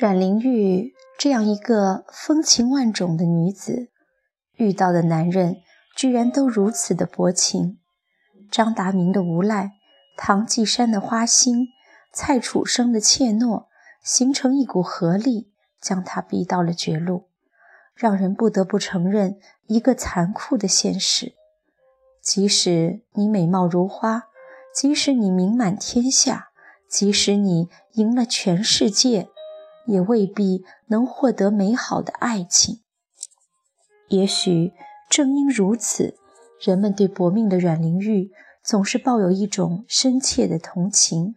阮玲玉这样一个风情万种的女子，遇到的男人居然都如此的薄情。张达明的无赖，唐季山的花心，蔡楚生的怯懦，形成一股合力，将她逼到了绝路，让人不得不承认一个残酷的现实：即使你美貌如花，即使你名满天下，即使你赢了全世界。也未必能获得美好的爱情。也许正因如此，人们对薄命的阮玲玉总是抱有一种深切的同情。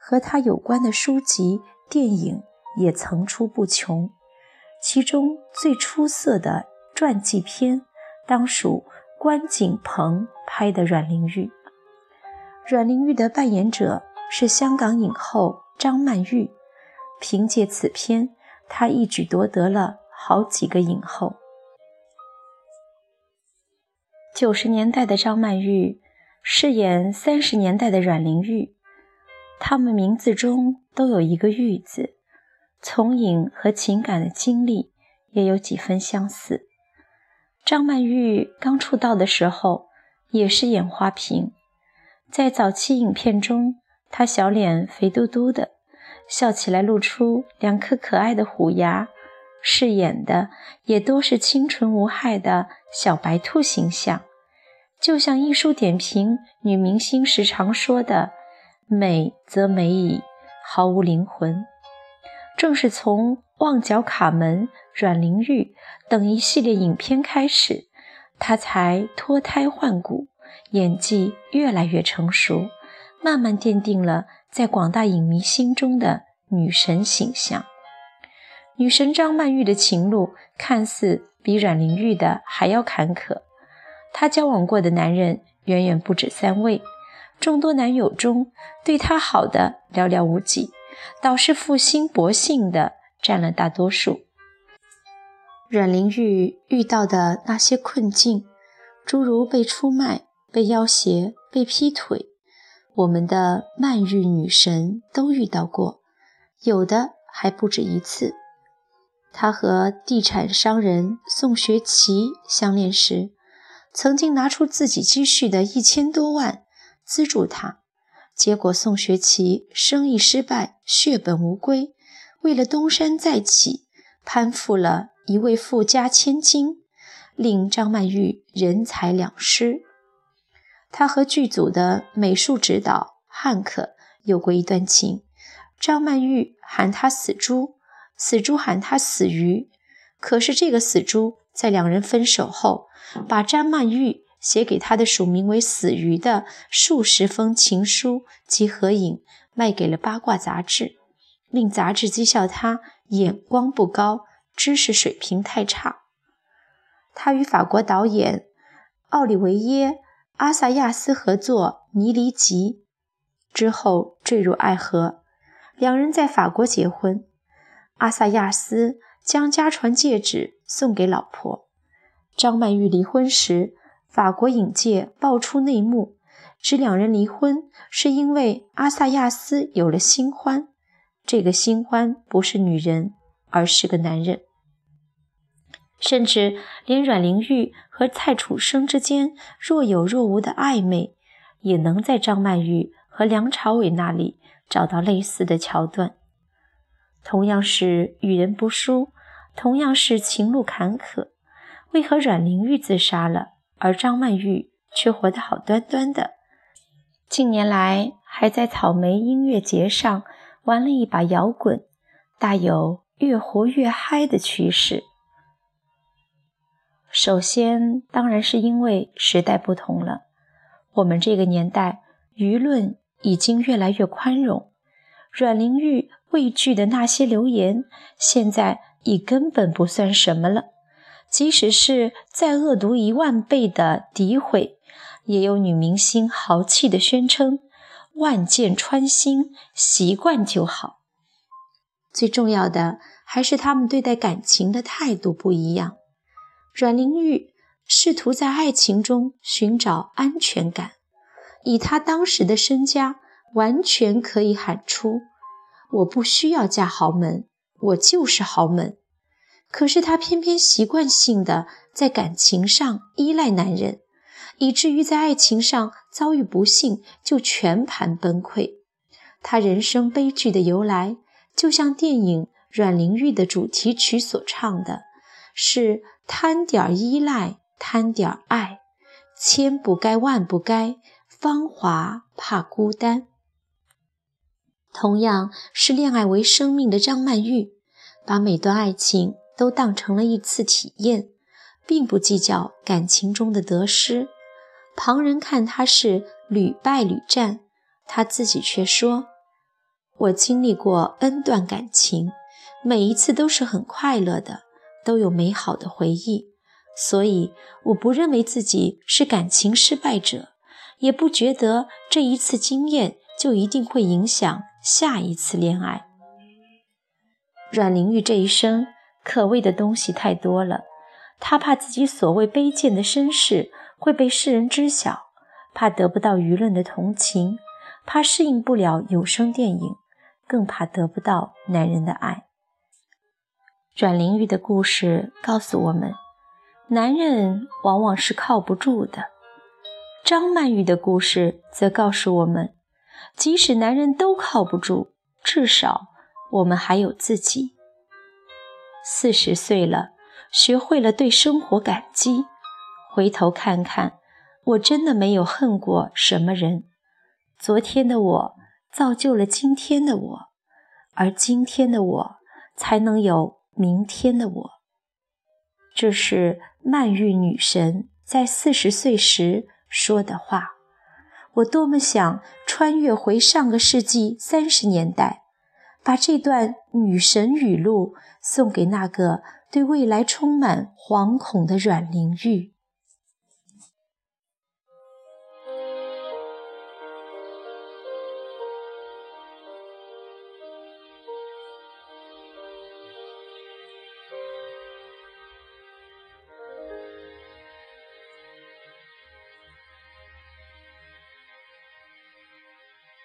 和她有关的书籍、电影也层出不穷，其中最出色的传记片当属关锦鹏拍的阮玲玉。阮玲玉的扮演者是香港影后张曼玉。凭借此片，她一举夺得了好几个影后。九十年代的张曼玉饰演三十年代的阮玲玉，她们名字中都有一个“玉”字，从影和情感的经历也有几分相似。张曼玉刚出道的时候也是演花瓶，在早期影片中，她小脸肥嘟嘟的。笑起来露出两颗可爱的虎牙，饰演的也都是清纯无害的小白兔形象，就像艺术点评女明星时常说的“美则美矣，毫无灵魂”。正是从《旺角卡门》《阮玲玉》等一系列影片开始，她才脱胎换骨，演技越来越成熟，慢慢奠定了。在广大影迷心中的女神形象，女神张曼玉的情路看似比阮玲玉的还要坎坷。她交往过的男人远远不止三位，众多男友中对她好的寥寥无几，倒是负心薄幸的占了大多数。阮玲玉遇到的那些困境，诸如被出卖、被要挟、被劈腿。我们的曼玉女神都遇到过，有的还不止一次。她和地产商人宋学奇相恋时，曾经拿出自己积蓄的一千多万资助他，结果宋学奇生意失败，血本无归，为了东山再起，攀附了一位富家千金，令张曼玉人财两失。他和剧组的美术指导汉克有过一段情，张曼玉喊他死猪，死猪喊他死鱼。可是这个死猪在两人分手后，把张曼玉写给他的署名为“死鱼”的数十封情书及合影卖给了八卦杂志，令杂志讥笑他眼光不高，知识水平太差。他与法国导演奥利维耶。阿萨亚斯合作《尼离吉》之后坠入爱河，两人在法国结婚。阿萨亚斯将家传戒指送给老婆。张曼玉离婚时，法国影界爆出内幕，指两人离婚是因为阿萨亚斯有了新欢，这个新欢不是女人，而是个男人。甚至连阮玲玉和蔡楚生之间若有若无的暧昧，也能在张曼玉和梁朝伟那里找到类似的桥段。同样是与人不淑，同样是情路坎坷，为何阮玲玉自杀了，而张曼玉却活得好端端的？近年来还在草莓音乐节上玩了一把摇滚，大有越活越嗨的趋势。首先，当然是因为时代不同了。我们这个年代，舆论已经越来越宽容。阮玲玉畏惧的那些流言，现在已根本不算什么了。即使是再恶毒一万倍的诋毁，也有女明星豪气的宣称：“万箭穿心，习惯就好。”最重要的还是他们对待感情的态度不一样。阮玲玉试图在爱情中寻找安全感，以她当时的身家，完全可以喊出：“我不需要嫁豪门，我就是豪门。可是她偏偏习惯性的在感情上依赖男人，以至于在爱情上遭遇不幸就全盘崩溃。她人生悲剧的由来，就像电影《阮玲玉》的主题曲所唱的，是贪点依赖，贪点爱，千不该万不该，芳华怕孤单。同样是恋爱为生命的张曼玉，把每段爱情。都当成了一次体验，并不计较感情中的得失。旁人看他是屡败屡战，他自己却说：“我经历过 N 段感情，每一次都是很快乐的，都有美好的回忆。所以我不认为自己是感情失败者，也不觉得这一次经验就一定会影响下一次恋爱。”阮玲玉这一生。可畏的东西太多了，她怕自己所谓卑贱的身世会被世人知晓，怕得不到舆论的同情，怕适应不了有声电影，更怕得不到男人的爱。阮玲玉的故事告诉我们，男人往往是靠不住的。张曼玉的故事则告诉我们，即使男人都靠不住，至少我们还有自己。四十岁了，学会了对生活感激。回头看看，我真的没有恨过什么人。昨天的我造就了今天的我，而今天的我才能有明天的我。这是曼玉女神在四十岁时说的话。我多么想穿越回上个世纪三十年代。把这段女神语录送给那个对未来充满惶恐的阮玲玉。